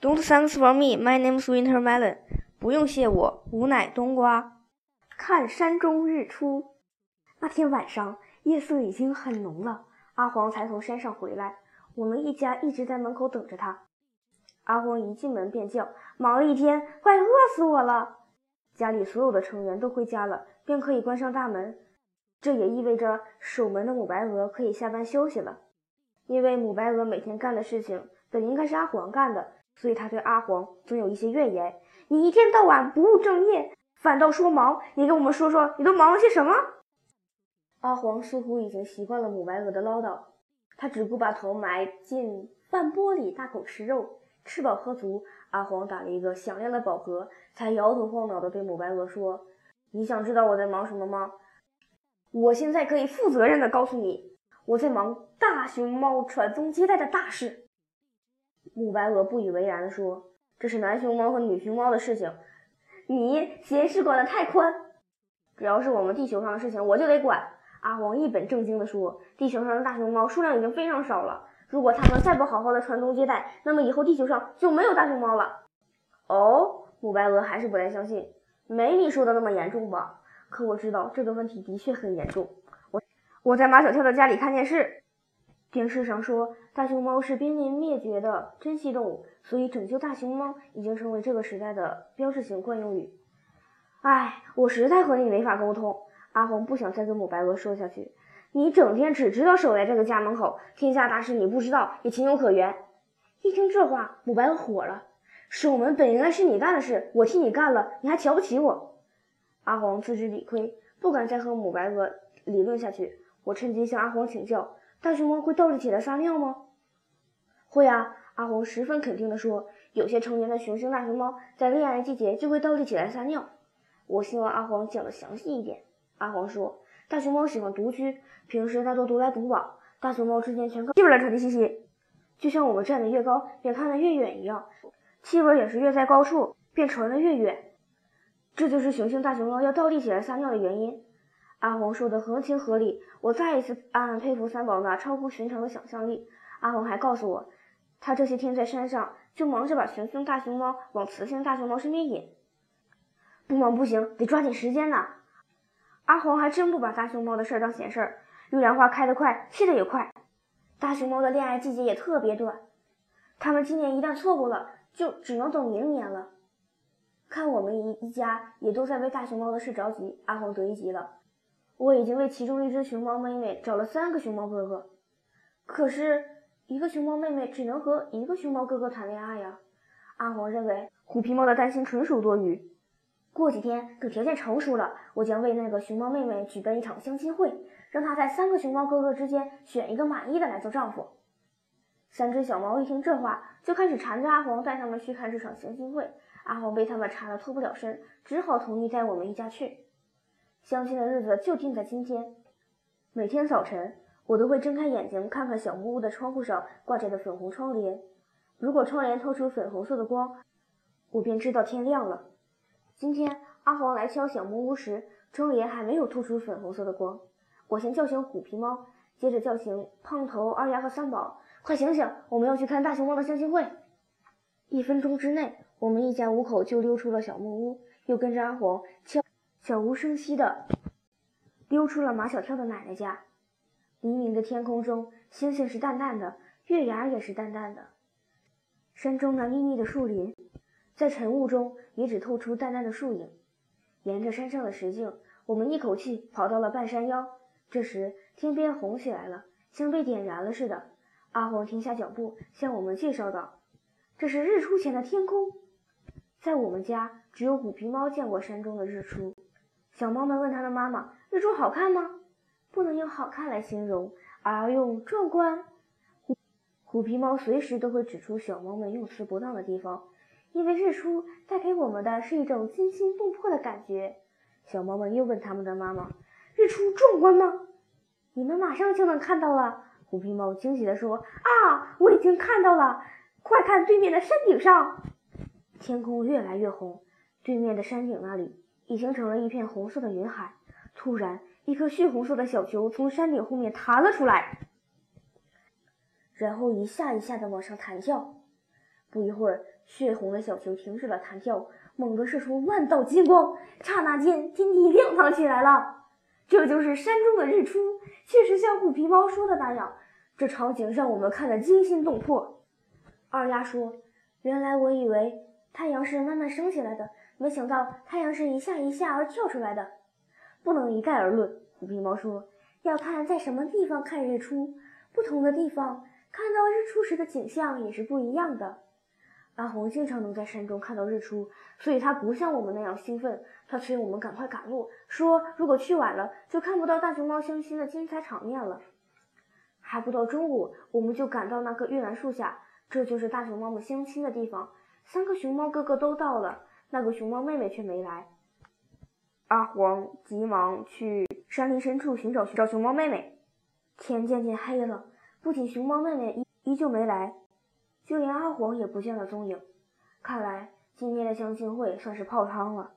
Don't thanks for me. My name's Winter Melon. 不用谢我，吾乃冬瓜。看山中日出。那天晚上，夜色已经很浓了，阿黄才从山上回来。我们一家一直在门口等着他。阿黄一进门便叫：“忙了一天，快饿死我了！”家里所有的成员都回家了，便可以关上大门。这也意味着守门的母白鹅可以下班休息了。因为母白鹅每天干的事情本应该是阿黄干的，所以他对阿黄总有一些怨言：“你一天到晚不务正业，反倒说忙。你给我们说说，你都忙了些什么？”阿黄似乎已经习惯了母白鹅的唠叨，他只顾把头埋进饭钵里，大口吃肉。吃饱喝足，阿黄打了一个响亮的饱嗝，才摇头晃脑地对母白鹅说：“你想知道我在忙什么吗？我现在可以负责任地告诉你，我在忙大熊猫传宗接代的大事。”母白鹅不以为然地说：“这是男熊猫和女熊猫的事情，你闲事管得太宽。只要是我们地球上的事情，我就得管。”阿黄一本正经地说：“地球上的大熊猫数量已经非常少了。”如果他们再不好好的传宗接代，那么以后地球上就没有大熊猫了。哦，母白鹅还是不太相信，没你说的那么严重吧？可我知道这个问题的确很严重。我我在马小跳的家里看电视，电视上说大熊猫是濒临灭绝的珍稀动物，所以拯救大熊猫已经成为这个时代的标志性惯用语。唉，我实在和你没法沟通。阿红不想再跟母白鹅说下去。你整天只知道守在这个家门口，天下大事你不知道也情有可原。一听这话，母白鹅火了：“守门本应该是你干的事，我替你干了，你还瞧不起我？”阿黄自知理亏，不敢再和母白鹅理论下去。我趁机向阿黄请教：“大熊猫会倒立起来撒尿吗？”“会啊。”阿黄十分肯定地说：“有些成年的雄性大熊猫在恋爱季节就会倒立起来撒尿。”我希望阿黄讲的详细一点。阿黄说。大熊猫喜欢独居，平时它都独来独往。大熊猫之间全靠气味来传递信息，就像我们站得越高，便看得越远一样。气味也是越在高处，便传得越远。这就是雄性大熊猫要倒立起来撒尿的原因。阿黄说的合情合理，我再一次暗暗佩服三宝那超乎寻常的想象力。阿黄还告诉我，他这些天在山上就忙着把雄性大熊猫往雌性大熊猫身边引，不忙不行，得抓紧时间呢。阿黄还真不把大熊猫的事儿当闲事儿，玉兰花开得快，谢得也快。大熊猫的恋爱季节也特别短，他们今年一旦错过了，就只能等明年了。看我们一一家也都在为大熊猫的事着急，阿黄得意极了。我已经为其中一只熊猫妹妹找了三个熊猫哥哥，可是一个熊猫妹妹只能和一个熊猫哥哥谈恋爱呀。阿黄认为虎皮猫的担心纯属多余。过几天等条件成熟了，我将为那个熊猫妹妹举办一场相亲会，让她在三个熊猫哥哥之间选一个满意的来做丈夫。三只小猫一听这话，就开始缠着阿黄带他们去看这场相亲会。阿黄被他们缠得脱不了身，只好同意带我们一家去。相亲的日子就定在今天。每天早晨，我都会睁开眼睛看看小木屋的窗户上挂着的粉红窗帘。如果窗帘透出粉红色的光，我便知道天亮了。今天阿黄来敲小木屋时，窗帘还没有透出粉红色的光。我先叫醒虎皮猫，接着叫醒胖头、二丫和三宝，快醒醒！我们要去看大熊猫的相亲会。一分钟之内，我们一家五口就溜出了小木屋，又跟着阿黄敲悄无声息地溜出了马小跳的奶奶家。黎明的天空中，星星是淡淡的，月牙也是淡淡的。山中那密密的树林。在晨雾中，也只透出淡淡的树影。沿着山上的石径，我们一口气跑到了半山腰。这时，天边红起来了，像被点燃了似的。阿黄停下脚步，向我们介绍道：“这是日出前的天空。”在我们家，只有虎皮猫见过山中的日出。小猫们问它的妈妈：“日出好看吗？”不能用好看来形容，而要用壮观。虎虎皮猫随时都会指出小猫们用词不当的地方。因为日出带给我们的是一种惊心动魄的感觉。小猫们又问他们的妈妈：“日出壮观吗？”“你们马上就能看到了。”虎皮猫惊喜地说。“啊，我已经看到了！快看对面的山顶上，天空越来越红，对面的山顶那里已形成了一片红色的云海。突然，一颗血红色的小球从山顶后面弹了出来，然后一下一下的往上弹跳。不一会儿，血红的小球停止了弹跳，猛地射出万道金光，刹那间天地亮堂起来了。这就是山中的日出，确实像虎皮猫说的那样，这场景让我们看得惊心动魄。二丫说：“原来我以为太阳是慢慢升起来的，没想到太阳是一下一下而跳出来的。不能一概而论。”虎皮猫说：“要看在什么地方看日出，不同的地方看到日出时的景象也是不一样的。”阿红经常能在山中看到日出，所以他不像我们那样兴奋。他催我们赶快赶路，说如果去晚了，就看不到大熊猫相亲的精彩场面了。还不到中午，我们就赶到那棵玉兰树下，这就是大熊猫们相亲的地方。三个熊猫哥哥都到了，那个熊猫妹妹却没来。阿黄急忙去山林深处寻找寻找熊猫妹妹。天渐渐黑了，不仅熊猫妹妹依依旧没来。就连阿黄也不见了踪影，看来今天的相亲会算是泡汤了。